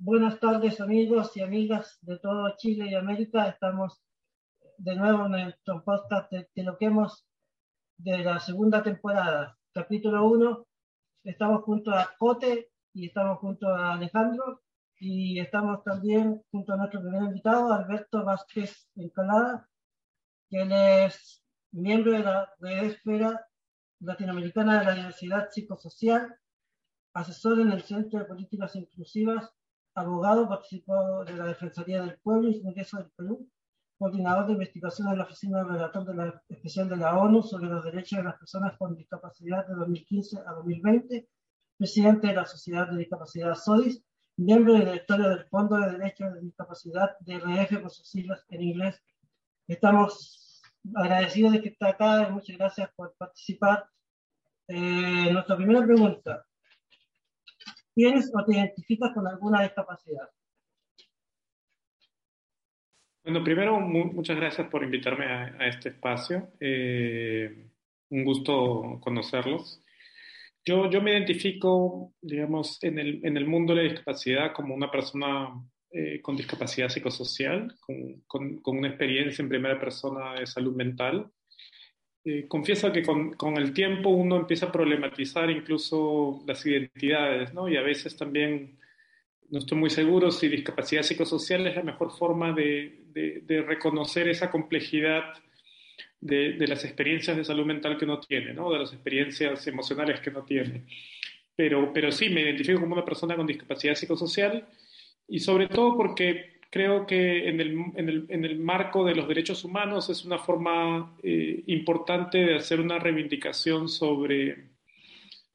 Buenas tardes amigos y amigas de todo Chile y América. Estamos de nuevo en nuestro podcast de, lo que hemos de la segunda temporada, capítulo 1. Estamos junto a Cote y estamos junto a Alejandro y estamos también junto a nuestro primer invitado, Alberto Vázquez Encalada, que es miembro de la Red Esfera Latinoamericana de la Diversidad Psicosocial, asesor en el Centro de Políticas Inclusivas, abogado, participó de la Defensoría del Pueblo y Congreso del Perú, coordinador de investigación en la Oficina del Relator de la, Especial de la ONU sobre los Derechos de las Personas con Discapacidad de 2015 a 2020, presidente de la Sociedad de Discapacidad SODIS, miembro y directorio del Fondo de Derechos de Discapacidad de RF por sus siglas en inglés. Estamos agradecidos de que está acá y muchas gracias por participar. Eh, nuestra primera pregunta. ¿Tienes o te identificas con alguna discapacidad? Bueno, primero, muchas gracias por invitarme a, este espacio. Eh, un gusto conocerlos. Yo, yo me identifico, digamos, en el, en el mundo de la discapacidad como una persona eh, con discapacidad psicosocial, con, con, con, una experiencia en primera persona de salud mental. Eh, confieso que con, con, el tiempo uno empieza a problematizar incluso las identidades, ¿no? Y a veces también no estoy muy seguro si discapacidad psicosocial es la mejor forma de, de, reconocer esa complejidad de, de, las experiencias de salud mental que uno tiene, ¿no? de las experiencias emocionales que uno tiene. Pero, pero sí, me identifico como una persona con discapacidad psicosocial y sobre todo porque creo que en el, en el, en el marco de los derechos humanos es una forma eh, importante de hacer una reivindicación sobre,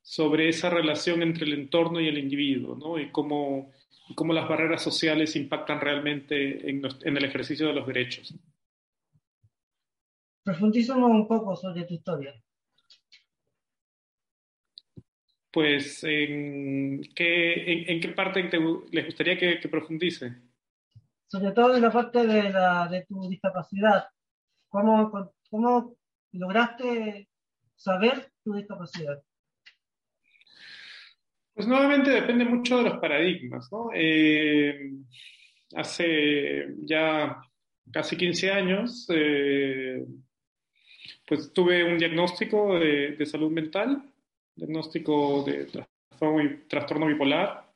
sobre esa relación entre el entorno y el individuo, ¿no? y, cómo, y cómo las barreras sociales impactan realmente en, en el ejercicio de los derechos. Profundízanos un poco sobre tu historia. Pues, ¿en qué, en, qué parte te, les gustaría que, que, profundice? Sobre todo en la parte de, tu discapacidad. ¿Cómo, ¿Cómo lograste saber tu discapacidad? Pues nuevamente depende mucho de los paradigmas, ¿no? Eh, hace ya casi 15 años, eh, pues tuve un diagnóstico de, salud mental, diagnóstico de trastorno, bipolar,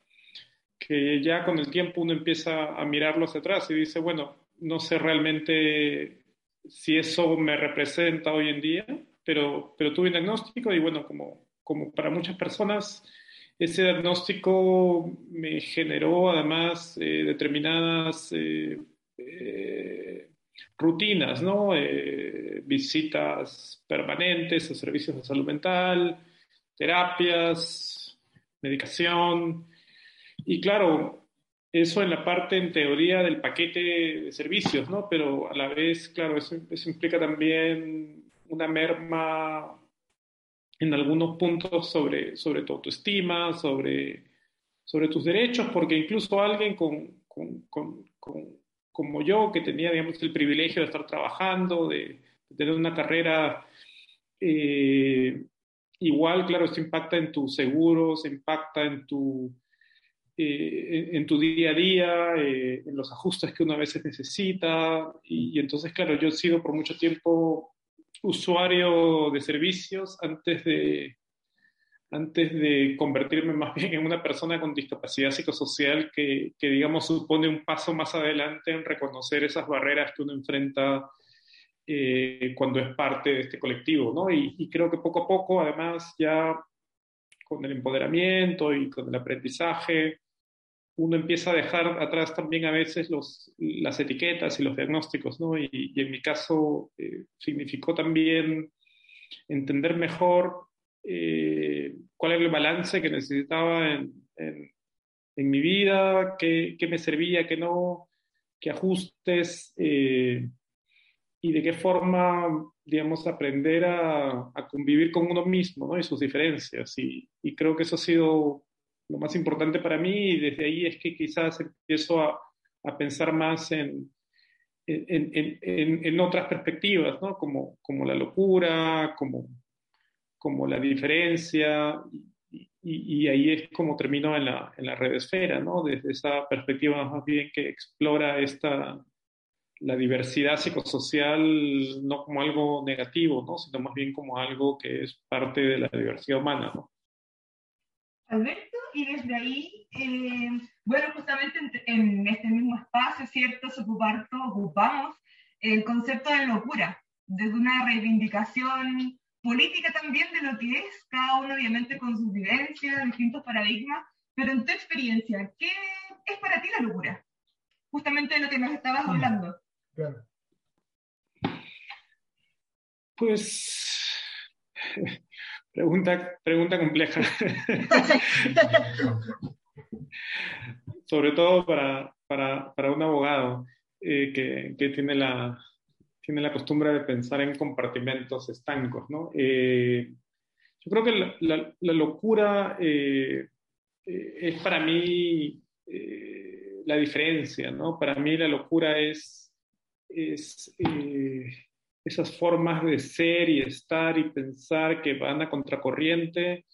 que ya con el tiempo uno empieza a mirarlo hacia atrás y dice, bueno, no sé realmente si eso me representa hoy en día, pero, pero tuve un diagnóstico y bueno, como, como para muchas personas, ese diagnóstico me generó además eh, determinadas eh, eh, rutinas, ¿no? Visitas permanentes a servicios de salud mental, terapias, medicación. Y claro, eso en la parte, en teoría, del paquete de servicios, ¿no? Pero a la vez, claro, eso, eso implica también una merma en algunos puntos sobre, sobre tu autoestima, sobre, sobre tus derechos, porque incluso alguien con, con, con, con como yo, que tenía, digamos, el privilegio de estar trabajando, de, tener una carrera eh, igual, claro, esto impacta en tus seguros, impacta en tu, eh, en tu día a día, eh, en los ajustes que uno a veces necesita. Y, y, entonces, claro, yo he sido por mucho tiempo usuario de servicios antes de, antes de convertirme más bien en una persona con discapacidad psicosocial que, que, digamos, supone un paso más adelante en reconocer esas barreras que uno enfrenta eh, cuando es parte de este colectivo, ¿no? Y, y, creo que poco a poco, además, ya con el empoderamiento y con el aprendizaje, uno empieza a dejar atrás también a veces los, las etiquetas y los diagnósticos, ¿no? Y, y en mi caso eh, significó también entender mejor eh, cuál era el balance que necesitaba en, en, en mi vida, qué, qué, me servía, qué no, qué ajustes eh, y de qué forma, digamos, aprender a, a, convivir con uno mismo ¿no? y sus diferencias. Y, y, creo que eso ha sido lo más importante para mí y desde ahí es que quizás empiezo a, a pensar más en, en, en, en, otras perspectivas, ¿no? Como, como la locura, como, como la diferencia y, y, ahí es como termino en la, en la red esfera, ¿no? Desde esa perspectiva más bien que explora esta, la diversidad psicosocial no como algo negativo, ¿no? Sino más bien como algo que es parte de la diversidad humana, ¿no? Alberto, y desde ahí, eh, bueno, justamente en, este mismo espacio, ¿cierto? Se ocupar, ocupamos el concepto de locura, desde una reivindicación política también de lo que es, cada uno obviamente con sus vivencias, distintos paradigmas, pero en tu experiencia, ¿qué es para ti la locura? Justamente de lo que nos estabas hablando. Claro. Pues, pregunta, pregunta compleja. Sobre todo para, para, para un abogado eh, que, que tiene la, tiene la costumbre de pensar en compartimentos estancos, ¿no? Eh, yo creo que la, la, locura eh, eh, es para mí la diferencia, ¿no? Para mí la locura es, es esas formas de ser y estar y pensar que van a contracorriente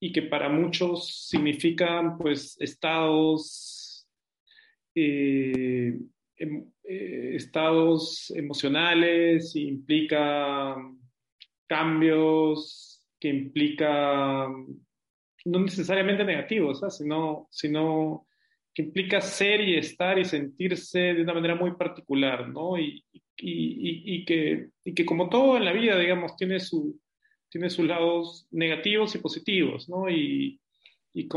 y que para muchos significan pues estados Em, eh, estados emocionales, implica cambios que implica, no necesariamente negativos, sino, sino implica ser y estar y sentirse de una manera muy particular, ¿no? Y, que, y que como todo en la vida, digamos, tiene, su, tiene sus lados negativos y positivos, ¿no? Y, y,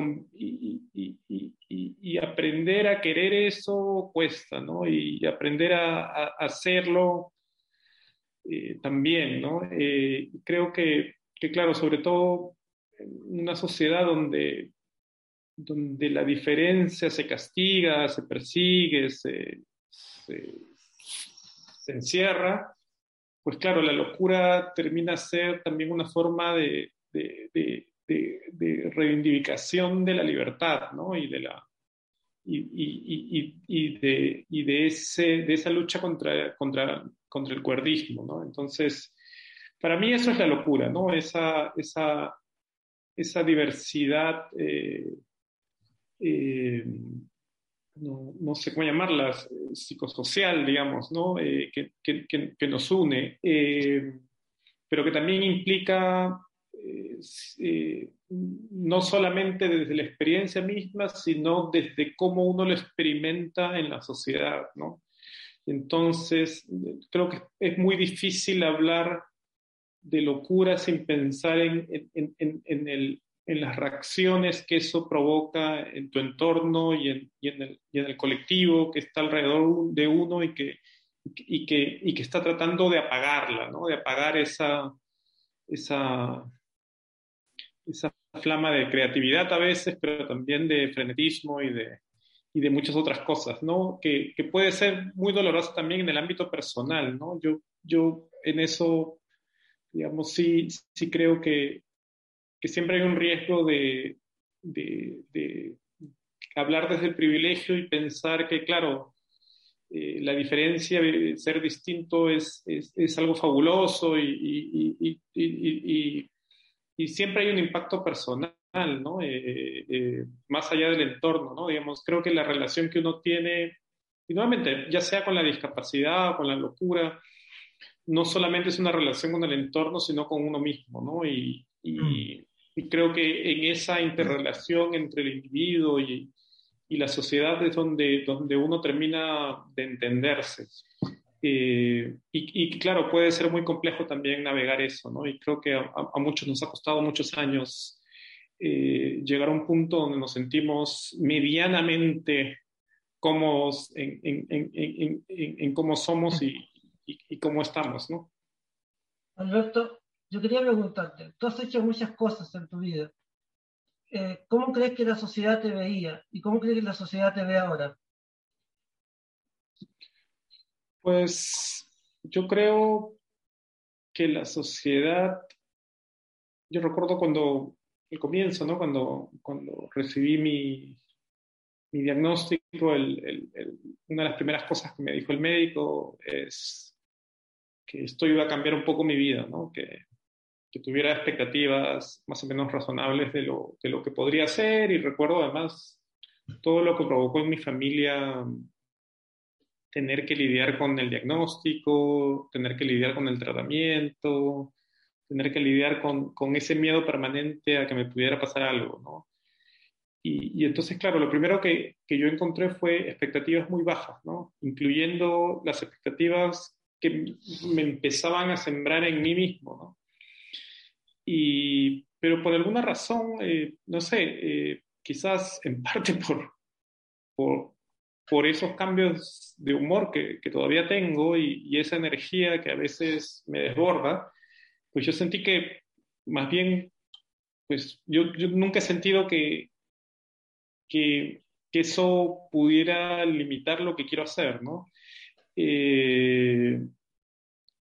y, aprender a querer eso cuesta, ¿no? Y aprender a, hacerlo eh, también, ¿no? Eh, creo que, que, claro, sobre todo en una sociedad donde, donde la diferencia se castiga, se persigue, se, se, encierra, pues claro, la locura termina ser también una forma de, de de, reivindicación de la libertad, ¿no? Y de la y, y, y, de, y de, ese, de esa lucha contra, contra, contra el cuerdismo, ¿no? Entonces, para mí eso es la locura, ¿no? Esa, esa, esa diversidad, eh, eh, no, no, sé cómo llamarla, psicosocial, digamos, ¿no? Eh, que, que, que, nos une, pero que también implica eh, no solamente desde la experiencia misma, sino desde cómo uno lo experimenta en la sociedad, ¿no? Entonces, creo que es muy difícil hablar de locura sin pensar en, en, en, el, en, las reacciones que eso provoca en tu entorno y en, y el, y el, colectivo que está alrededor de uno y que, y que, y que está tratando de apagarla, ¿no? de apagar esa, esa, esa flama de creatividad a veces, pero también de frenetismo y de, y de muchas otras cosas, ¿no? Que, que, puede ser muy dolorosa también en el ámbito personal, ¿no? Yo, yo en eso, digamos, sí, sí creo que, que siempre hay un riesgo de, de, de, hablar desde el privilegio y pensar que, claro, eh, la diferencia de ser distinto es, es, es algo fabuloso y, y, y y siempre hay un impacto personal, ¿no? Eh, eh, eh, más allá del entorno, ¿no? Digamos, creo que la relación que uno tiene, y nuevamente, ya sea con la discapacidad con la locura, no solamente es una relación con el entorno, sino con uno mismo, ¿no? Y, y, creo que en esa interrelación entre el individuo y, y la sociedad es donde, donde uno termina de entenderse. Eh, y, claro, puede ser muy complejo también navegar eso, ¿no? Y creo que a, muchos nos ha costado muchos años eh, llegar a un punto donde nos sentimos medianamente cómodos en, en, en, en cómo somos y, y, cómo estamos, ¿no? Alberto, yo quería preguntarte, tú has hecho muchas cosas en tu vida. Eh, ¿Cómo crees que la sociedad te veía y cómo crees que la sociedad te ve ahora? Pues yo creo que la sociedad, yo recuerdo cuando, el comienzo, ¿no? Cuando, cuando recibí mi, mi diagnóstico, una de las primeras cosas que me dijo el médico es que esto iba a cambiar un poco mi vida, ¿no? Que, que tuviera expectativas más o menos razonables de lo, de lo que podría ser y recuerdo además todo lo que provocó en mi familia tener que lidiar con el diagnóstico, tener que lidiar con el tratamiento, tener que lidiar con, con ese miedo permanente a que me pudiera pasar algo, ¿no? Y, y entonces, claro, lo primero que, que, yo encontré fue expectativas muy bajas, ¿no? Incluyendo las expectativas que me empezaban a sembrar en mí mismo, ¿no? Y, pero por alguna razón, eh, no sé, eh, quizás en parte por, por, por, esos cambios de humor que, que todavía tengo y, y, esa energía que a veces me desborda, pues yo sentí que más bien, pues yo, yo nunca he sentido que, que, que, eso pudiera limitar lo que quiero hacer, ¿no? Eh,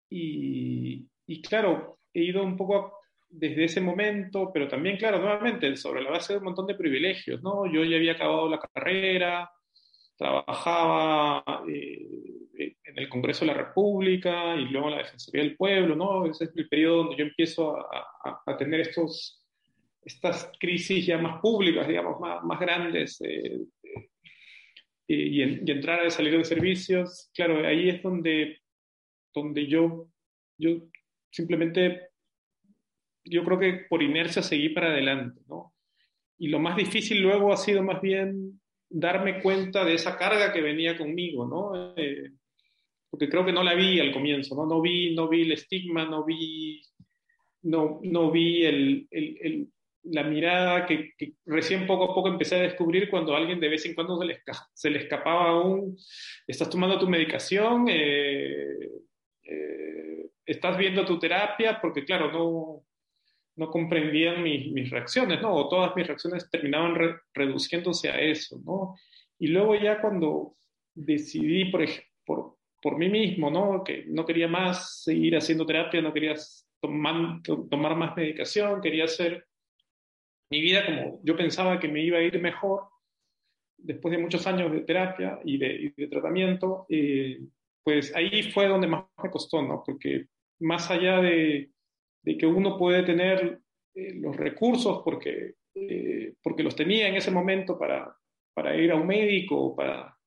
y, y, claro, he ido un poco desde ese momento, pero también, claro, nuevamente, sobre la base de un montón de privilegios, ¿no? Yo ya había acabado la carrera, trabajaba eh, en el Congreso de la República y luego en la Defensoría del Pueblo, ¿no? Ese es el periodo donde yo empiezo a, a, a tener estos, estas crisis ya más públicas, digamos, más, más grandes, eh, eh, y, en, y, entrar a salir de servicios, claro, ahí es donde, donde yo, yo simplemente yo creo que por inercia seguí para adelante, ¿no? Y lo más difícil luego ha sido más bien darme cuenta de esa carga que venía conmigo, ¿no? Eh, porque creo que no la vi al comienzo, ¿no? No vi, no vi el estigma, no vi, no, no vi el, el, la mirada que, que, recién poco a poco empecé a descubrir cuando a alguien de vez en cuando se le, se le escapaba un, estás tomando tu medicación, eh, eh, estás viendo tu terapia, porque claro, no, no comprendían mis, mis, reacciones, ¿no? O todas mis reacciones terminaban re, reduciéndose a eso, ¿no? Y luego ya cuando decidí, por, por, por mí mismo, ¿no? Que no quería más seguir haciendo terapia, no quería tomar, tomar más medicación, quería hacer mi vida como yo pensaba que me iba a ir mejor después de muchos años de terapia y de, y de tratamiento, eh, pues ahí fue donde más me costó, ¿no? Porque más allá de de que uno puede tener eh, los recursos porque, eh, porque los tenía en ese momento para, para ir a un médico o para,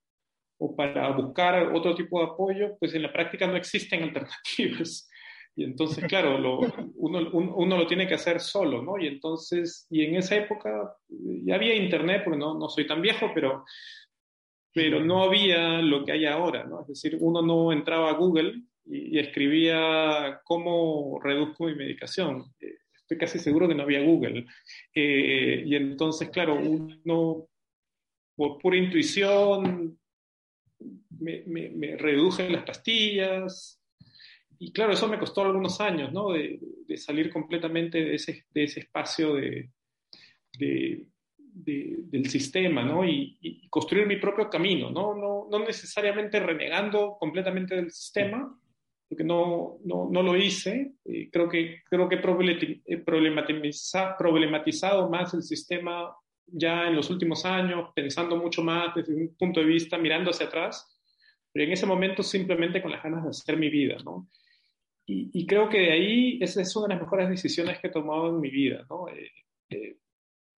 o para buscar otro tipo de apoyo, pues en la práctica no existen alternativas. Y entonces, claro, uno, uno, uno, lo tiene que hacer solo, ¿no? Y entonces, y en esa época ya había internet, porque no, no soy tan viejo, pero, pero no había lo que hay ahora, ¿no? Es decir, uno no entraba a Google y, escribía cómo reduzco mi medicación. Eh, estoy casi seguro que no había Google. Eh, y entonces, claro, uno por pura intuición me, me, reduje las pastillas. Y claro, eso me costó algunos años, ¿no? De, salir completamente de ese, de ese espacio de, del sistema, ¿no? Y, y, construir mi propio camino, ¿no? No, no necesariamente renegando completamente del sistema, porque no, no, no lo hice. Eh, creo que, creo que he problematiza, problematizado más el sistema ya en los últimos años, pensando mucho más desde un punto de vista, mirando hacia atrás, pero en ese momento simplemente con las ganas de hacer mi vida, ¿no? Y, y creo que de ahí esa es una de las mejores decisiones que he tomado en mi vida, ¿no? Eh, eh,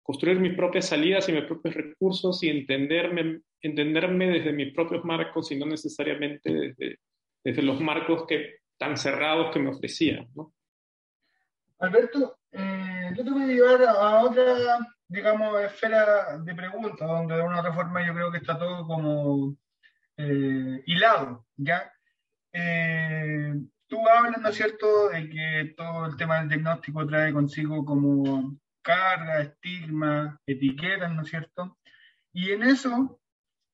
construir mis propias salidas y mis propios recursos y entenderme, entenderme desde mis propios marcos y no necesariamente desde, desde los marcos que, tan cerrados que me ofrecían. ¿no? Alberto, eh, yo te voy a llevar a otra, digamos, esfera de preguntas, donde de una otra forma yo creo que está todo como eh, hilado, ¿ya? Eh, tú hablas, ¿no es cierto?, de que todo el tema del diagnóstico trae consigo como carga, estigma, etiquetas, ¿no es cierto? Y en eso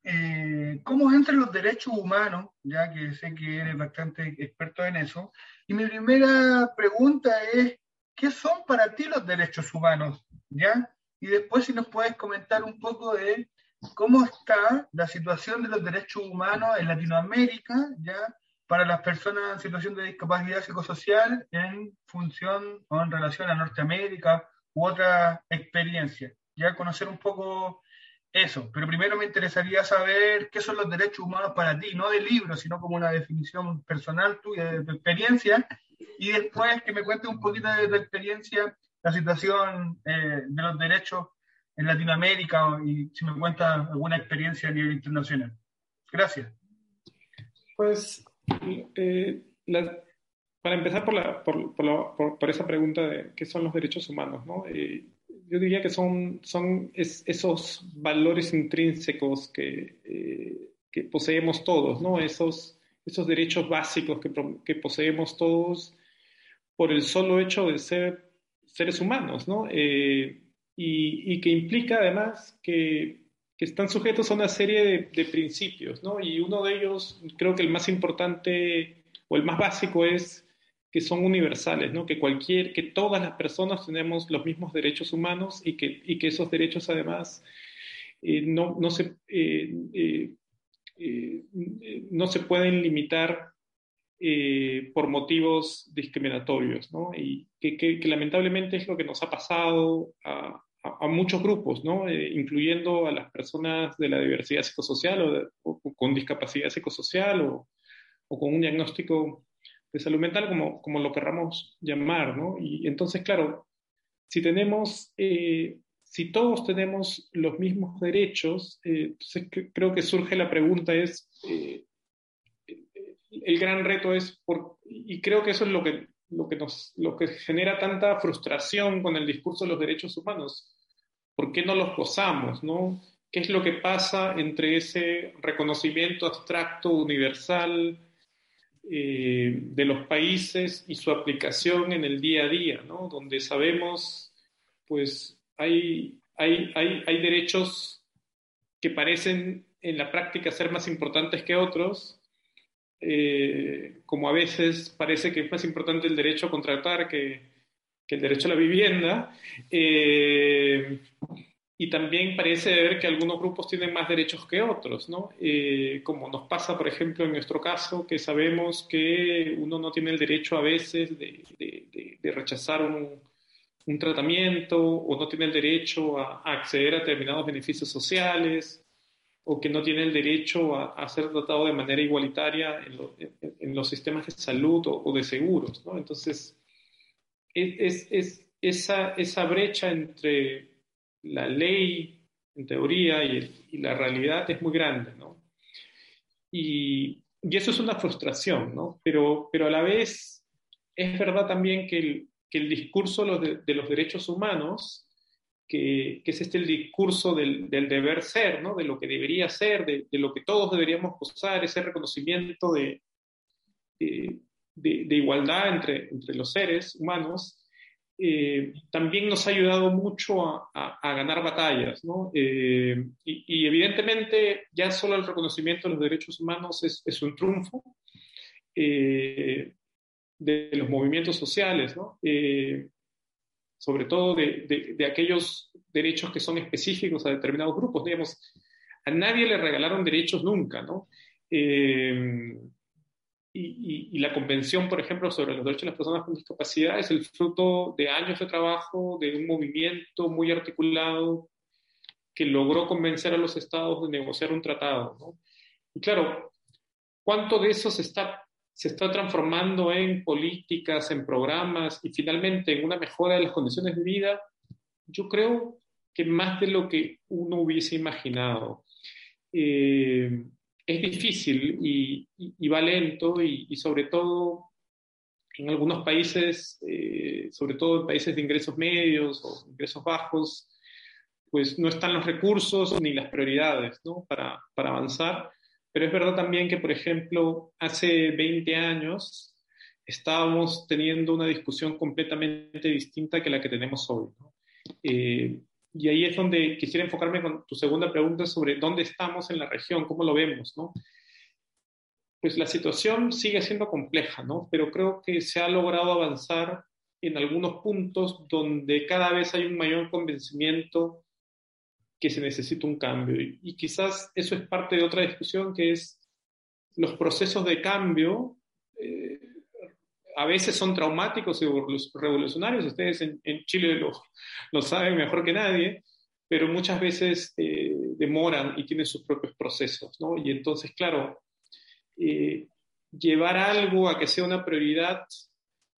eh, cómo entran los derechos humanos, ya que sé que eres bastante experto en eso. Y mi primera pregunta es, ¿qué son para ti los derechos humanos? ¿Ya? Y después si nos puedes comentar un poco de cómo está la situación de los derechos humanos en Latinoamérica, ¿ya? Para las personas en situación de discapacidad psicosocial en función o en relación a Norteamérica u otra experiencia. Ya conocer un poco eso, pero primero me interesaría saber qué son los derechos humanos para ti, no de libro, sino como una definición personal tuya, de tu experiencia, y después que me cuentes un poquito de tu experiencia, la situación eh, de los derechos en Latinoamérica y si me cuentas alguna experiencia a nivel internacional. Gracias. Pues, eh, para empezar por, esa pregunta de qué son los derechos humanos, ¿no? Eh, yo diría que son, son esos valores intrínsecos que, eh, que, poseemos todos, ¿no? Esos, esos derechos básicos que, que, poseemos todos por el solo hecho de ser seres humanos, ¿no? y, y, que implica además que que están sujetos a una serie de, principios, ¿no? Y uno de ellos, creo que el más importante o el más básico es que son universales. Que cualquier, que todas las personas tenemos los mismos derechos humanos y que, y que esos derechos además eh, no, no, se, eh, eh, no se pueden limitar por motivos discriminatorios, ¿no? Y que, que, lamentablemente es lo que nos ha pasado a, a, muchos grupos, ¿no? Incluyendo a las personas de la diversidad psicosocial o, con discapacidad psicosocial o, o, con un diagnóstico de salud mental, como, como lo querramos llamar. ¿no? Y entonces, claro, si tenemos, eh, si todos tenemos los mismos derechos, eh, entonces creo que surge la pregunta es, el gran reto es, y creo que eso es lo que lo que, nos, lo que genera tanta frustración con el discurso de los derechos humanos. ¿Por qué no los gozamos? ¿no? ¿Qué es lo que pasa entre ese reconocimiento abstracto, universal eh, de los países y su aplicación en el día a día, ¿no? donde sabemos, pues hay, hay, hay, hay derechos que parecen en la práctica ser más importantes que otros, eh, como a veces parece que es más importante el derecho a contratar que, que el derecho a la vivienda. Eh, y también parece ver que algunos grupos tienen más derechos que otros, ¿no? Eh, como nos pasa, por ejemplo, en nuestro caso, que sabemos que uno no tiene el derecho a veces de, de, rechazar un, un, tratamiento o no tiene el derecho a, acceder a determinados beneficios sociales o que no tiene el derecho a, a ser tratado de manera igualitaria en, en, los sistemas de salud o, o de seguros, ¿no? Entonces, es, es, esa, esa, brecha entre la ley, en teoría, y, la realidad es muy grande, ¿no? Y, eso es una frustración, ¿no? Pero, pero a la vez es verdad también que el, que el discurso de, los derechos humanos, que, que, es este el discurso del, deber ser, ¿no? De lo que debería ser, de, lo que todos deberíamos gozar, ese reconocimiento de, de, igualdad entre, entre, los seres humanos, eh, también nos ha ayudado mucho a, a, ganar batallas. ¿no? Eh, y, y, evidentemente ya solo el reconocimiento de los derechos humanos es, es un triunfo eh, de los movimientos sociales, ¿no? sobre todo de, de, de, aquellos derechos que son específicos a determinados grupos. Digamos, a nadie le regalaron derechos nunca. ¿no? Y, la Convención, por ejemplo, sobre los derechos de las personas con discapacidad es el fruto de años de trabajo, de un movimiento muy articulado que logró convencer a los estados de negociar un tratado. ¿no? Y claro, ¿cuánto de eso se está, se está transformando en políticas, en programas y finalmente en una mejora de las condiciones de vida? Yo creo que más de lo que uno hubiese imaginado. Eh, es difícil y, y, va lento y, y, sobre todo en algunos países, eh, sobre todo en países de ingresos medios o ingresos bajos, pues no están los recursos ni las prioridades ¿no? para, para avanzar. Pero es verdad también que, por ejemplo, hace 20 años estábamos teniendo una discusión completamente distinta que la que tenemos hoy. ¿no? Eh, y ahí es donde quisiera enfocarme con tu segunda pregunta sobre dónde estamos en la región, cómo lo vemos, ¿no? Pues la situación sigue siendo compleja, ¿no? Pero creo que se ha logrado avanzar en algunos puntos donde cada vez hay un mayor convencimiento que se necesita un cambio. Y, quizás eso es parte de otra discusión que es los procesos de cambio eh, a veces son traumáticos y revolucionarios, ustedes en, Chile lo, saben mejor que nadie, pero muchas veces eh, demoran y tienen sus propios procesos, ¿no? Y entonces, claro, eh, llevar algo a que sea una prioridad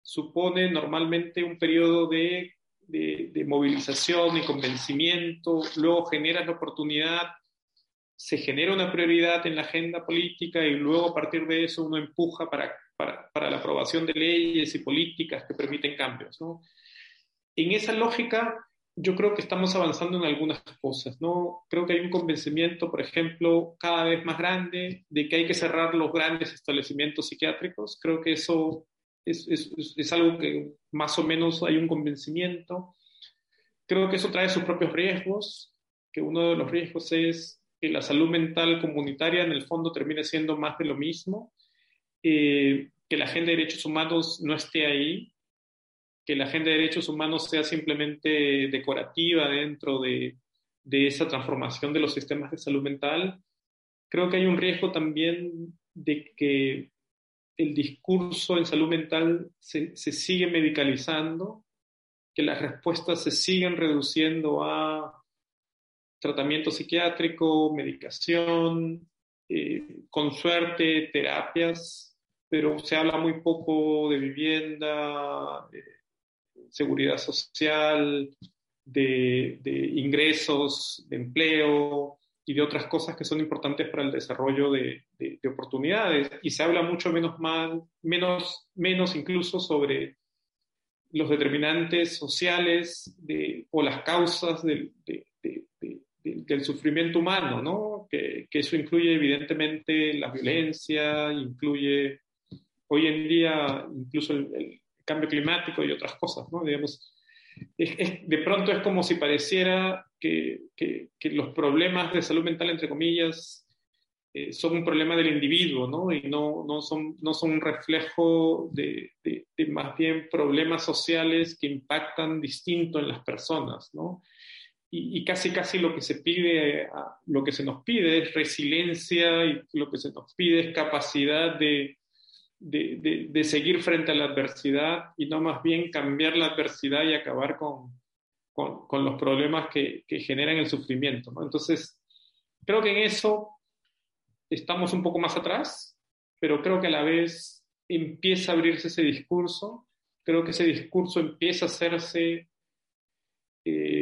supone normalmente un periodo de, de, movilización y convencimiento, luego genera la oportunidad, se genera una prioridad en la agenda política y luego a partir de eso uno empuja para, para, para la aprobación de leyes y políticas que permiten cambios. ¿no? En esa lógica, yo creo que estamos avanzando en algunas cosas, ¿no? Creo que hay un convencimiento, por ejemplo, cada vez más grande de que hay que cerrar los grandes establecimientos psiquiátricos. Creo que eso es, es, es algo que más o menos hay un convencimiento. Creo que eso trae sus propios riesgos, que uno de los riesgos es que la salud mental comunitaria en el fondo termine siendo más de lo mismo, eh, que la agenda de derechos humanos no esté ahí, que la agenda de derechos humanos sea simplemente decorativa dentro de, esa transformación de los sistemas de salud mental. Creo que hay un riesgo también de que el discurso en salud mental se, se, sigue medicalizando, que las respuestas se siguen reduciendo a tratamiento psiquiátrico, medicación, eh, con suerte, terapias, pero se habla muy poco de vivienda, eh, seguridad social, de, ingresos, de empleo y de otras cosas que son importantes para el desarrollo de, oportunidades. Y se habla mucho menos, mal, menos, menos incluso sobre los determinantes sociales o las causas del, del sufrimiento humano, ¿no? Que, que, eso incluye evidentemente la violencia, incluye hoy en día incluso el, cambio climático y otras cosas, ¿no? Digamos, de pronto es como si pareciera que, que, los problemas de salud mental, entre comillas, eh, son un problema del individuo, ¿no? Y no, no, son, no son un reflejo de, de, más bien problemas sociales que impactan distinto en las personas, ¿no? Y, y, casi casi lo que se pide, lo que se nos pide es resiliencia y lo que se nos pide es capacidad de, de, de, seguir frente a la adversidad y no más bien cambiar la adversidad y acabar con, con, con los problemas que, que, generan el sufrimiento. ¿no? Entonces, creo que en eso estamos un poco más atrás, pero creo que a la vez empieza a abrirse ese discurso, creo que ese discurso empieza a hacerse eh,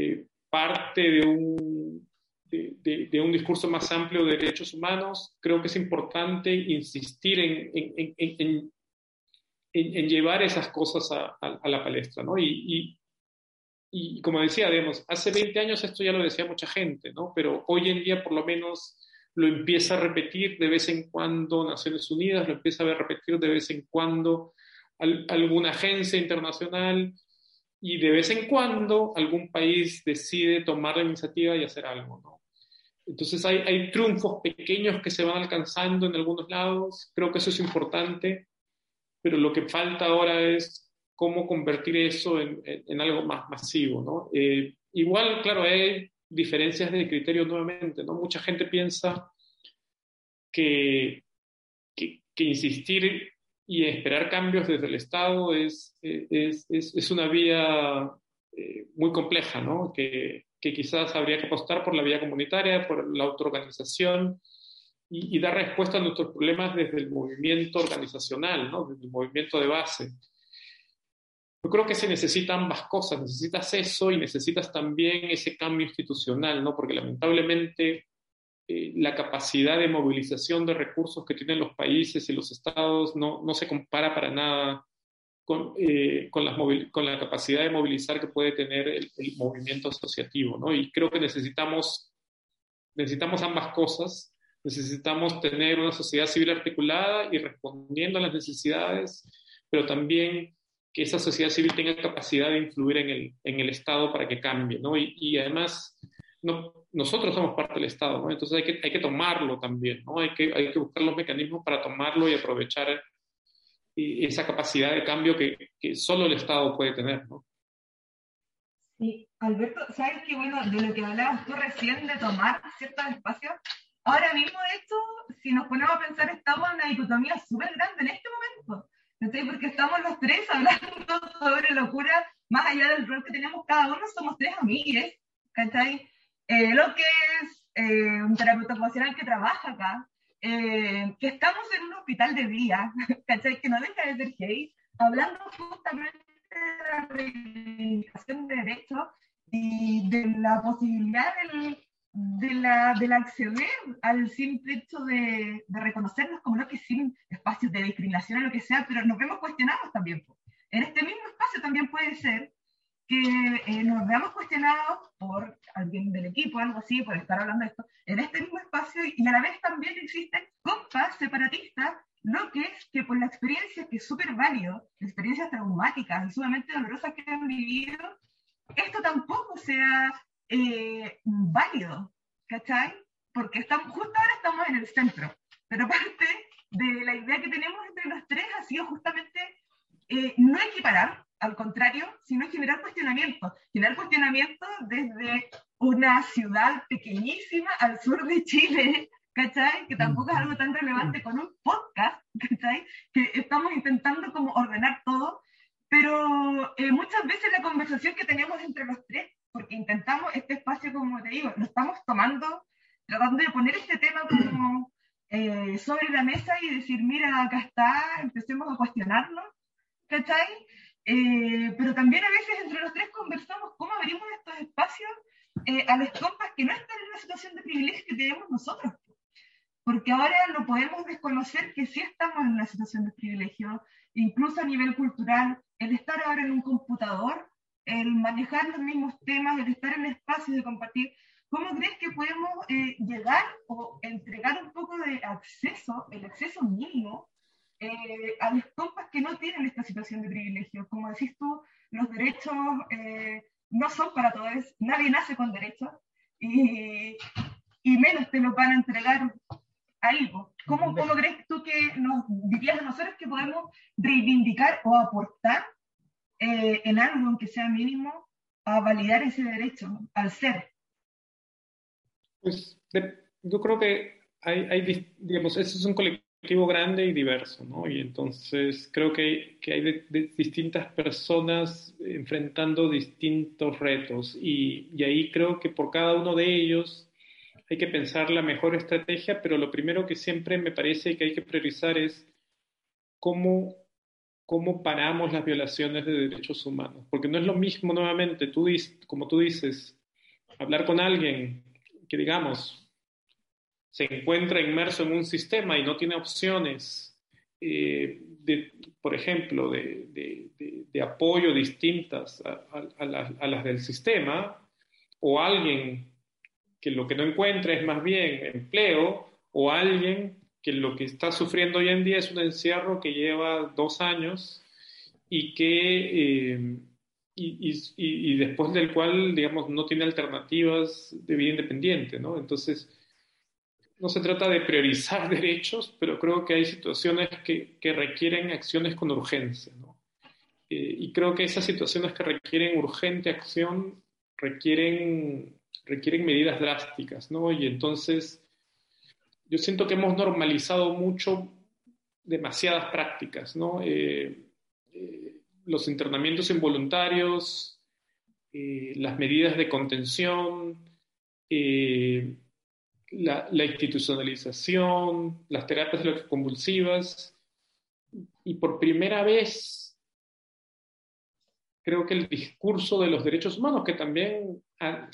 parte de un, de, un discurso más amplio de derechos humanos, creo que es importante insistir en, en, en, en llevar esas cosas a, a, la palestra, ¿no? Y, y, y, como decía, digamos, hace 20 años esto ya lo decía mucha gente, ¿no? Pero hoy en día por lo menos lo empieza a repetir de vez en cuando Naciones Unidas, lo empieza a repetir de vez en cuando alguna agencia internacional, y de vez en cuando algún país decide tomar la iniciativa y hacer algo. Entonces hay, hay, triunfos pequeños que se van alcanzando en algunos lados, creo que eso es importante, pero lo que falta ahora es cómo convertir eso en, en, algo más masivo, ¿no? Eh, igual, claro, hay diferencias de criterio nuevamente, ¿no? Mucha gente piensa que, que, que insistir y esperar cambios desde el Estado es, es, es, es una vía eh, muy compleja, ¿no? Que, que quizás habría que apostar por la vía comunitaria, por la autoorganización y, y, dar respuesta a nuestros problemas desde el movimiento organizacional, ¿no? desde el movimiento de base. Yo creo que se necesitan ambas cosas, necesitas eso y necesitas también ese cambio institucional, ¿no? porque lamentablemente eh, la capacidad de movilización de recursos que tienen los países y los estados no, no se compara para nada con, eh, con, las con, la capacidad de movilizar que puede tener el, movimiento asociativo, ¿no? Y creo que necesitamos, necesitamos ambas cosas. Necesitamos tener una sociedad civil articulada y respondiendo a las necesidades, pero también que esa sociedad civil tenga capacidad de influir en el, en el Estado para que cambie, ¿no? Y, y además, no, nosotros somos parte del Estado, ¿no? Entonces hay que, hay que tomarlo también, ¿no? Hay que, hay que buscar los mecanismos para tomarlo y aprovechar esa capacidad de cambio que, que, solo el Estado puede tener, ¿no? Sí, Alberto, ¿sabes qué bueno de lo que hablabas tú recién de tomar ciertos espacios? Ahora mismo, de hecho, si nos ponemos a pensar, estamos en una dicotomía súper grande en este momento, ¿sí? porque estamos los tres hablando sobre locura, más allá del rol que tenemos cada uno, somos tres amigues, ¿cachai? Eh, lo que es eh, un terapeuta ocupacional que trabaja acá, eh, que estamos en un hospital de día, ¿cachai? Que no deja de ser gay, hablando justamente de la reivindicación de derechos y de la posibilidad del, de, la, de la acceder al simple hecho de, de, reconocernos como lo que sin espacios de discriminación o lo que sea, pero nos vemos cuestionados también. En este mismo espacio también puede ser que eh, nos veamos cuestionados por alguien del equipo, algo así, por estar hablando de esto, en este mismo espacio y a la vez también existen compas separatistas, lo que es que por la experiencia que es súper válido, experiencias traumáticas y sumamente dolorosas que han vivido, esto tampoco sea eh, válido, ¿cachai? Porque estamos, justo ahora estamos en el centro, pero parte de la idea que tenemos entre los tres ha sido justamente eh, no equiparar, al contrario, sino generar cuestionamientos, generar cuestionamientos desde una ciudad pequeñísima al sur de Chile, ¿cachai? Que tampoco es algo tan relevante con un podcast, ¿cachai? Que estamos intentando como ordenar todo, pero eh, muchas veces la conversación que tenemos entre los tres, porque intentamos este espacio, como te digo, lo estamos tomando, tratando de poner este tema como eh, sobre la mesa y decir, mira, acá está, empecemos a cuestionarlo, ¿cachai? Eh, pero también a veces entre los tres conversamos cómo abrimos estos espacios eh, a las compas que no están en la situación de privilegio que tenemos nosotros. Porque ahora no podemos desconocer que sí estamos en una situación de privilegio, incluso a nivel cultural, el estar ahora en un computador, el manejar los mismos temas, el estar en espacios de compartir. ¿Cómo crees que podemos eh, llegar o entregar un poco de acceso, el acceso mínimo, eh, a los compas que no tienen esta situación de privilegio. Como decís tú, los derechos eh, no son para todos, nadie nace con derechos y, y, menos te lo van a entregar algo. ¿Cómo, ¿Cómo crees tú que nos dirías a nosotros que podemos reivindicar o aportar eh, en algo, aunque sea mínimo, a validar ese derecho al ser? Pues yo creo que hay, hay digamos, eso es un colectivo grande y diverso, ¿no? Y entonces creo que, hay distintas personas enfrentando distintos retos y, ahí creo que por cada uno de ellos hay que pensar la mejor estrategia, pero lo primero que siempre me parece que hay que priorizar es cómo, cómo paramos las violaciones de derechos humanos, porque no es lo mismo nuevamente, como tú dices, hablar con alguien que digamos, se encuentra inmerso en un sistema y no tiene opciones, eh, de, por ejemplo, de, de, apoyo distintas a, las, del sistema, o alguien que lo que no encuentra es más bien empleo, o alguien que lo que está sufriendo hoy en día es un encierro que lleva dos años y que... Eh, y, y, después del cual, digamos, no tiene alternativas de vida independiente, ¿no? Entonces, no se trata de priorizar derechos, pero creo que hay situaciones que, que requieren acciones con urgencia. Eh, y creo que esas situaciones que requieren urgente acción requieren, requieren medidas drásticas. ¿no? Y entonces yo siento que hemos normalizado mucho demasiadas prácticas. ¿no? Eh, eh, los internamientos involuntarios, las medidas de contención, la, institucionalización, las terapias convulsivas, y por primera vez creo que el discurso de los derechos humanos, que también ah,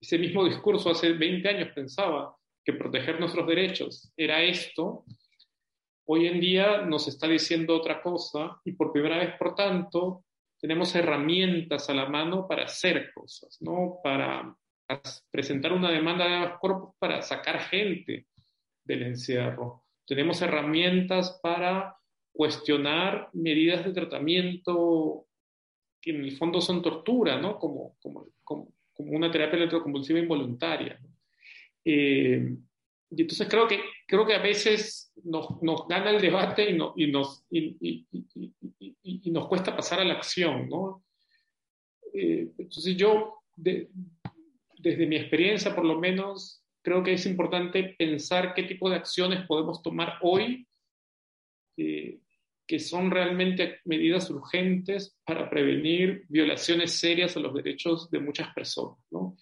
ese mismo discurso hace 20 años pensaba que proteger nuestros derechos era esto, hoy en día nos está diciendo otra cosa y por primera vez, por tanto, tenemos herramientas a la mano para hacer cosas, ¿no? Para presentar una demanda de los cuerpos para sacar gente del encierro. Tenemos herramientas para cuestionar medidas de tratamiento que en el fondo son tortura, ¿no? Como, como, como, como una terapia electroconvulsiva involuntaria. Eh, y entonces creo que, creo que a veces nos, nos gana el debate y, no, y nos, y, y, y, nos cuesta pasar a la acción, ¿no? Eh, entonces yo, de, desde mi experiencia por lo menos, creo que es importante pensar qué tipo de acciones podemos tomar hoy que son realmente medidas urgentes para prevenir violaciones serias a los derechos de muchas personas. ¿no?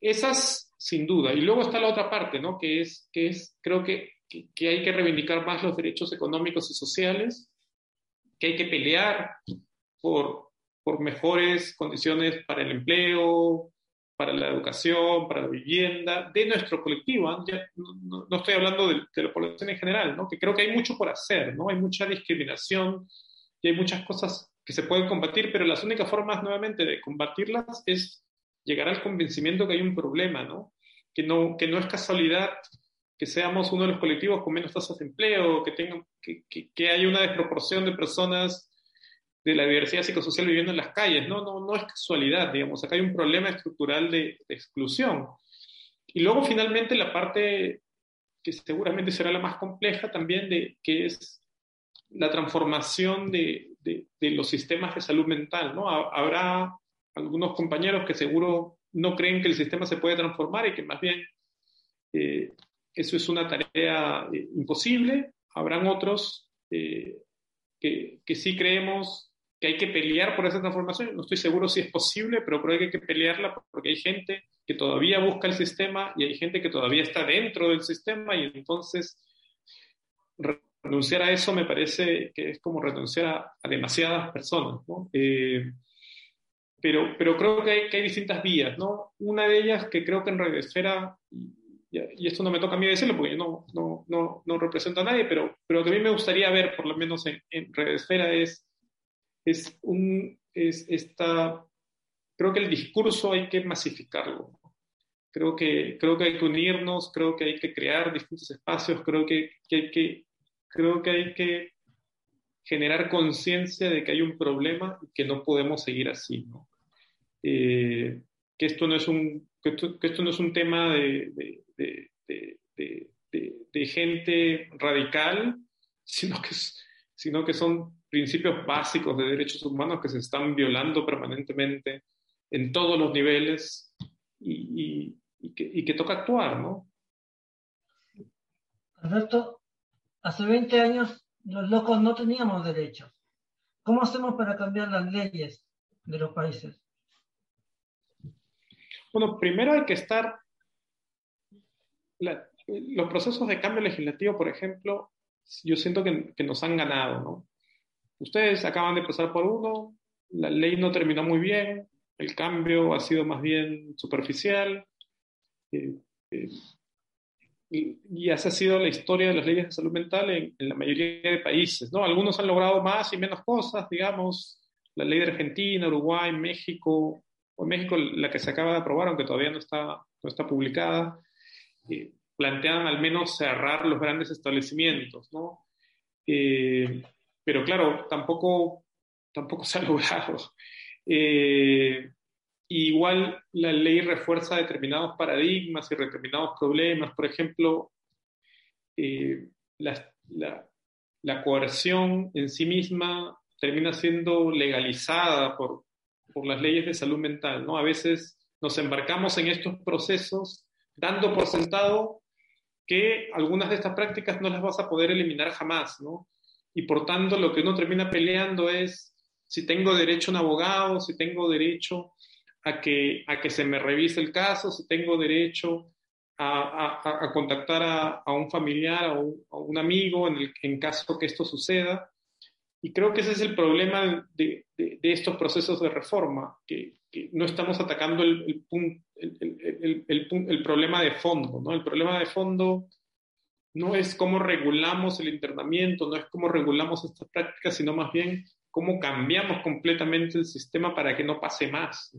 Esas, sin duda. Y luego está la otra parte, ¿no? que, es, que es, creo que, que, que hay que reivindicar más los derechos económicos y sociales, que hay que pelear por, por mejores condiciones para el empleo, para la educación, para la vivienda, de nuestro colectivo. ¿ah? no, estoy hablando de, de, la población en general, ¿no? que creo que hay mucho por hacer, ¿no? hay mucha discriminación y hay muchas cosas que se pueden combatir, pero las únicas formas nuevamente de combatirlas es llegar al convencimiento que hay un problema, ¿no? Que no, que no es casualidad que seamos uno de los colectivos con menos tasas de empleo, que, tengan, que, que, que hay una desproporción de personas de la diversidad psicosocial viviendo en las calles. No, no, no es casualidad, digamos, acá hay un problema estructural de, exclusión. Y luego finalmente la parte que seguramente será la más compleja también, de, que es la transformación de, de, de, los sistemas de salud mental. ¿no? Habrá algunos compañeros que seguro no creen que el sistema se puede transformar y que más bien eh, eso es una tarea eh, imposible. Habrán otros eh, que, que, sí creemos que hay que pelear por esa transformación. No estoy seguro si es posible, pero creo que hay que pelearla porque hay gente que todavía busca el sistema y hay gente que todavía está dentro del sistema y entonces renunciar a eso me parece que es como renunciar a, demasiadas personas. ¿no? Eh, pero, pero creo que hay, distintas vías. ¿no? Una de ellas que creo que en Red Esfera, y, esto no me toca a mí decirlo porque yo no, no, no, no represento a nadie, pero, pero que a mí me gustaría ver, por lo menos en, en Red Esfera, es, es, un, es esta, creo que el discurso hay que masificarlo. Creo que, creo que hay que unirnos, creo que hay que crear distintos espacios, creo que, que hay que creo que hay que generar conciencia de que hay un problema y que no podemos seguir así, ¿no? Eh, que, esto no es un, que, esto, que esto no es un tema de, de, de, de, gente radical, sino que, sino que son principios básicos de derechos humanos que se están violando permanentemente en todos los niveles y, y, y, que, y que toca actuar, ¿no? Alberto, Hace 20 años los locos no teníamos derechos. ¿Cómo hacemos para cambiar las leyes de los países? Bueno, primero hay que estar... La, los procesos de cambio legislativo, por ejemplo, yo siento que, que, nos han ganado, ¿no? Ustedes acaban de pasar por uno, la ley no terminó muy bien, el cambio ha sido más bien superficial, eh, eh, y, esa ha sido la historia de las leyes de salud mental en, en, la mayoría de países, ¿no? Algunos han logrado más y menos cosas, digamos, la ley de Argentina, Uruguay, México, o México la que se acaba de aprobar, aunque todavía no está, no está publicada, eh, plantean al menos cerrar los grandes establecimientos, ¿no? Eh, pero claro, tampoco, tampoco se ha logrado. Eh, igual la ley refuerza determinados paradigmas y determinados problemas. Por ejemplo, eh, la, la, la, coerción en sí misma termina siendo legalizada por, por las leyes de salud mental. ¿no? A veces nos embarcamos en estos procesos dando por sentado que algunas de estas prácticas no las vas a poder eliminar jamás. ¿no? Y por tanto, lo que uno termina peleando es si tengo derecho a un abogado, si tengo derecho a que, a que se me revise el caso, si tengo derecho a, a, a contactar a, a, un familiar o un, un amigo en, el, en caso que esto suceda. Y creo que ese es el problema de, de, de estos procesos de reforma, que, que no estamos atacando el, el, el, el, problema de fondo. ¿no? El problema de fondo no es cómo regulamos el internamiento, no es cómo regulamos estas prácticas, sino más bien cómo cambiamos completamente el sistema para que no pase más.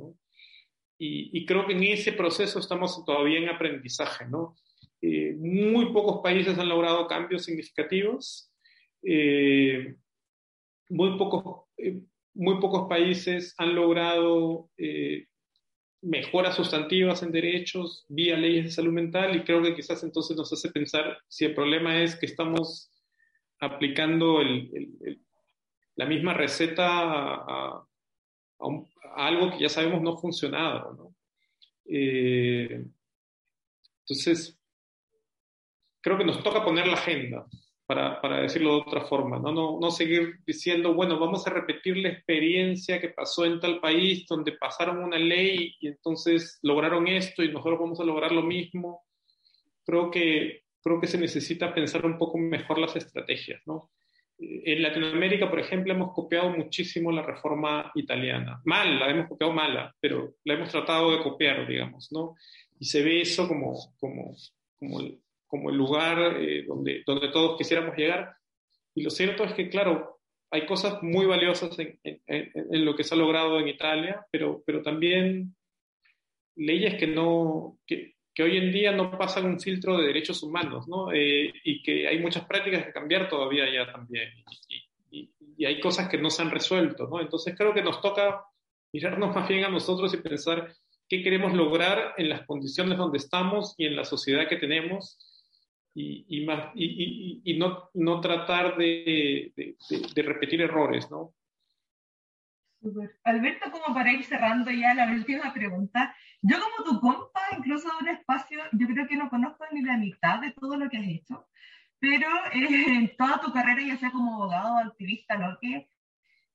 Y, creo que en ese proceso estamos todavía en aprendizaje, ¿no? Eh, muy pocos países han logrado cambios significativos, eh, muy, pocos, eh, muy pocos países han logrado mejoras sustantivas en derechos vía leyes de salud mental y creo que quizás entonces nos hace pensar si el problema es que estamos aplicando la misma receta a, algo que ya sabemos no ha funcionado. ¿no? Eh, entonces, creo que nos toca poner la agenda, para, para decirlo de otra forma, ¿no? No, no seguir diciendo, bueno, vamos a repetir la experiencia que pasó en tal país donde pasaron una ley y entonces lograron esto y nosotros vamos a lograr lo mismo. Creo que, creo que se necesita pensar un poco mejor las estrategias, ¿no? en Latinoamérica, por ejemplo, hemos copiado muchísimo la reforma italiana. Mal, la hemos copiado mala, pero la hemos tratado de copiar, digamos, ¿no? Y se ve eso como, como, como, como el lugar eh, donde, donde todos quisiéramos llegar. Y lo cierto es que, claro, hay cosas muy valiosas en, en, en, lo que se ha logrado en Italia, pero, pero también leyes que no, que, que hoy en día no pasan un filtro de derechos humanos, ¿no? Eh, y que hay muchas prácticas que cambiar todavía ya también. Y, y, y, hay cosas que no se han resuelto, ¿no? Entonces creo que nos toca mirarnos más bien a nosotros y pensar qué queremos lograr en las condiciones donde estamos y en la sociedad que tenemos y, más, y, no, no tratar de, de, de, repetir errores, ¿no? Alberto, como para ir cerrando ya la última pregunta, yo como tu compa, incluso de un espacio, yo creo que no conozco ni la mitad de todo lo que has hecho, pero eh, en toda tu carrera, ya sea como abogado, activista, lo que,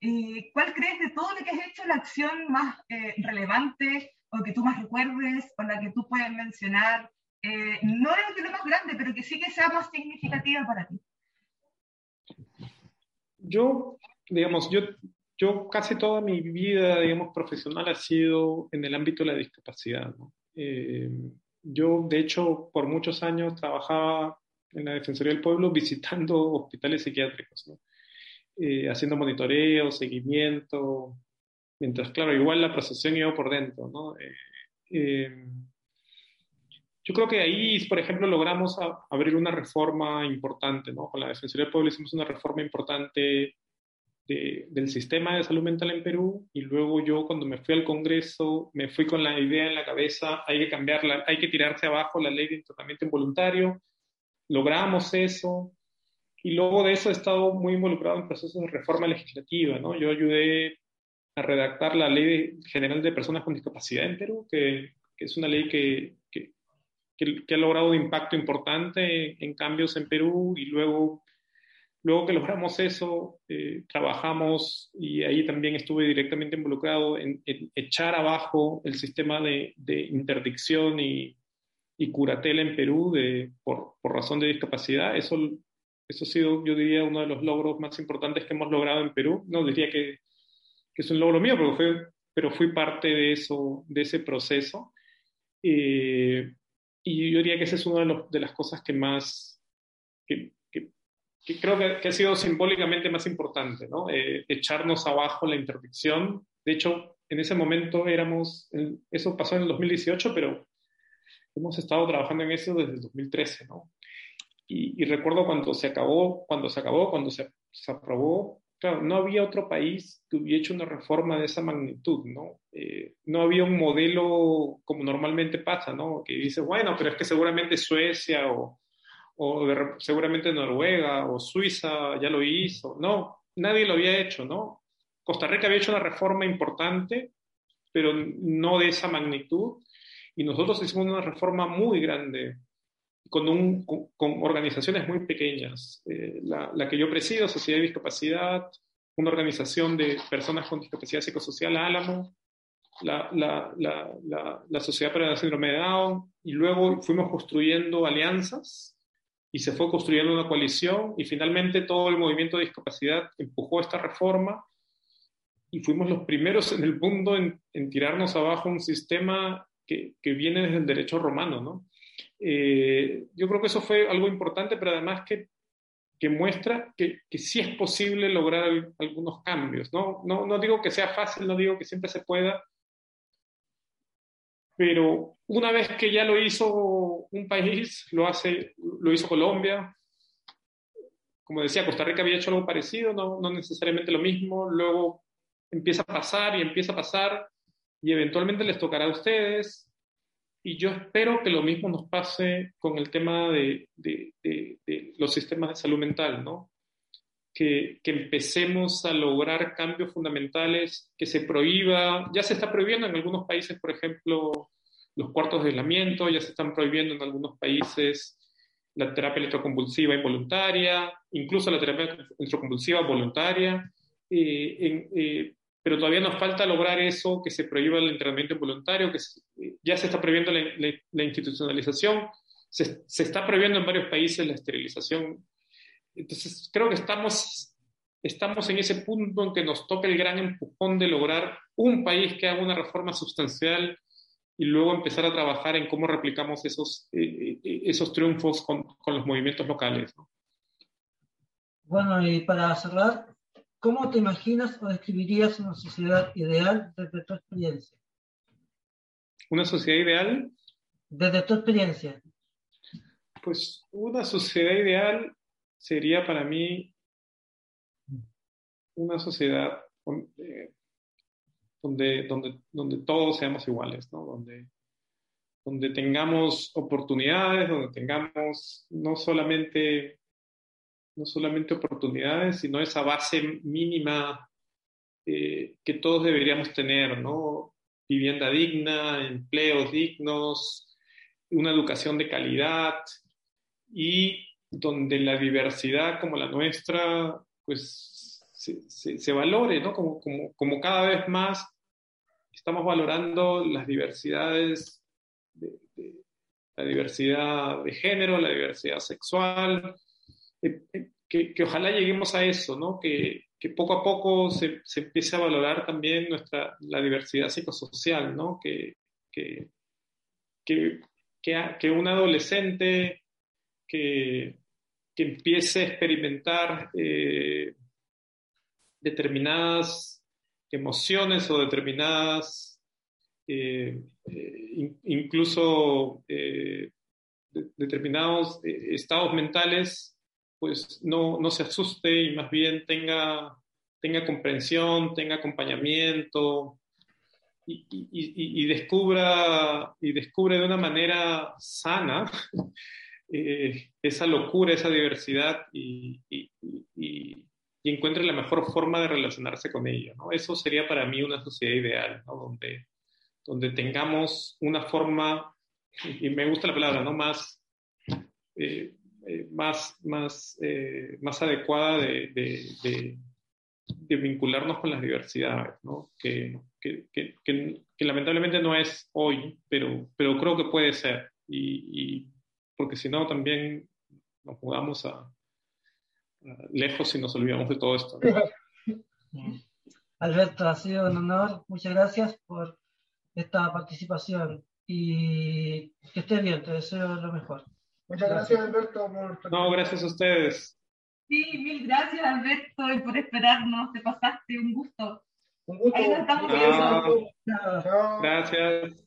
eh, ¿cuál crees de todo lo que has hecho la acción más eh, relevante o que tú más recuerdes o la que tú puedes mencionar? Eh, no es que lo más grande, pero que sí que sea más significativa para ti. Yo, digamos, yo yo casi toda mi vida, digamos, profesional ha sido en el ámbito de la discapacidad. ¿no? Eh, yo, de hecho, por muchos años trabajaba en la Defensoría del Pueblo visitando hospitales psiquiátricos, ¿no? eh, haciendo monitoreo, seguimiento, mientras, claro, igual la procesión iba por dentro. ¿no? Eh, eh yo creo que ahí, por ejemplo, logramos a, abrir una reforma importante, ¿no? Con la Defensoría del Pueblo hicimos una reforma importante de, del sistema de salud mental en Perú y luego yo cuando me fui al Congreso me fui con la idea en la cabeza, hay que cambiarla, hay que tirarse abajo la ley de tratamiento involuntario, logramos eso y luego de eso he estado muy involucrado en procesos de reforma legislativa, ¿no? Yo ayudé a redactar la Ley General de Personas con Discapacidad en Perú, que, que es una ley que, que, que, ha logrado un impacto importante en cambios en Perú y luego Luego que logramos eso, eh, trabajamos y ahí también estuve directamente involucrado en, en echar abajo el sistema de, de interdicción y, y, curatela en Perú de, por, por, razón de discapacidad. Eso, eso ha sido, yo diría, uno de los logros más importantes que hemos logrado en Perú. No diría que, que es un logro mío, pero, fue, pero fui parte de, eso, de ese proceso. Eh, y yo diría que esa es una de, los, de las cosas que más, que, que creo que, que, ha sido simbólicamente más importante, ¿no? Eh, echarnos abajo la interdicción. De hecho, en ese momento éramos, eso pasó en el 2018, pero hemos estado trabajando en eso desde el 2013, ¿no? Y, y recuerdo cuando se acabó, cuando se acabó, cuando se, se, aprobó, claro, no había otro país que hubiera hecho una reforma de esa magnitud, ¿no? Eh, no había un modelo como normalmente pasa, ¿no? Que dice, bueno, pero es que seguramente Suecia o seguramente Noruega o Suiza ya lo hizo. No, nadie lo había hecho, ¿no? Costa Rica había hecho una reforma importante, pero no de esa magnitud. Y nosotros hicimos una reforma muy grande, con, organizaciones muy pequeñas. Eh, la, que yo presido, Sociedad de Discapacidad, una organización de personas con discapacidad psicosocial, Álamo, la, la, la, la Sociedad para el Síndrome de Down, y luego fuimos construyendo alianzas y se fue construyendo una coalición y finalmente todo el movimiento de discapacidad empujó esta reforma y fuimos los primeros en el mundo en, en tirarnos abajo un sistema que, que, viene desde el derecho romano, ¿no? Eh, yo creo que eso fue algo importante, pero además que, que muestra que, que, sí es posible lograr algunos cambios, ¿no? ¿no? No digo que sea fácil, no digo que siempre se pueda, pero una vez que ya lo hizo un país, lo, hace, lo hizo Colombia, como decía, Costa Rica había hecho algo parecido, no, no necesariamente lo mismo, luego empieza a pasar y empieza a pasar y eventualmente les tocará a ustedes y yo espero que lo mismo nos pase con el tema de, los sistemas de salud mental, ¿no? Que, que, empecemos a lograr cambios fundamentales, que se prohíba, ya se está prohibiendo en algunos países, por ejemplo, los cuartos de aislamiento, ya se están prohibiendo en algunos países la terapia electroconvulsiva involuntaria, incluso la terapia electroconvulsiva voluntaria, eh, en, eh, pero todavía nos falta lograr eso, que se prohíba el entrenamiento involuntario, que se, ya se está prohibiendo la, la, la institucionalización, se, se, está prohibiendo en varios países la esterilización. Entonces, creo que estamos estamos en ese punto en que nos toca el gran empujón de lograr un país que haga una reforma sustancial y luego empezar a trabajar en cómo replicamos esos, eh, eh, esos triunfos con, con, los movimientos locales. ¿no? Bueno, y para cerrar, ¿cómo te imaginas o describirías una sociedad ideal desde tu experiencia? ¿Una sociedad ideal? Desde tu experiencia. Pues una sociedad ideal sería para mí una sociedad eh, donde, donde, donde todos seamos iguales, ¿no? donde, donde tengamos oportunidades, donde tengamos no solamente, no solamente oportunidades, sino esa base mínima eh, que todos deberíamos tener, ¿no? vivienda digna, empleos dignos, una educación de calidad y donde la diversidad como la nuestra, pues se, se, valore, ¿no? Como, como, como, cada vez más estamos valorando las diversidades, de, la diversidad de género, la diversidad sexual, eh, eh, que, ojalá lleguemos a eso, ¿no? Que, poco a poco se, empiece a valorar también nuestra, la diversidad psicosocial, ¿no? Que, que, que, que, un adolescente que, empiece a experimentar eh, determinadas emociones o determinadas, incluso de, determinados estados mentales, pues no, no, se asuste y más bien tenga, tenga comprensión, tenga acompañamiento y, descubra, y descubre de una manera sana esa locura, esa diversidad y, y encuentre la mejor forma de relacionarse con ello. ¿no? Eso sería para mí una sociedad ideal, ¿no? donde, donde tengamos una forma, y me gusta la palabra, ¿no? más, eh, eh, más, más, eh, más adecuada de, de, de, vincularnos con las diversidades, ¿no? que, que, lamentablemente no es hoy, pero, pero creo que puede ser, y porque si no también nos mudamos a, lejos y nos olvidamos de todo esto. Alberto, ha sido un honor. Muchas gracias por esta participación y que estés bien, te deseo lo mejor. Muchas gracias, Alberto. Por... No, gracias a ustedes. Sí, mil gracias, Alberto, y por esperarnos. Te pasaste, un gusto. Un gusto. Ahí nos estamos viendo. Chao. Gracias.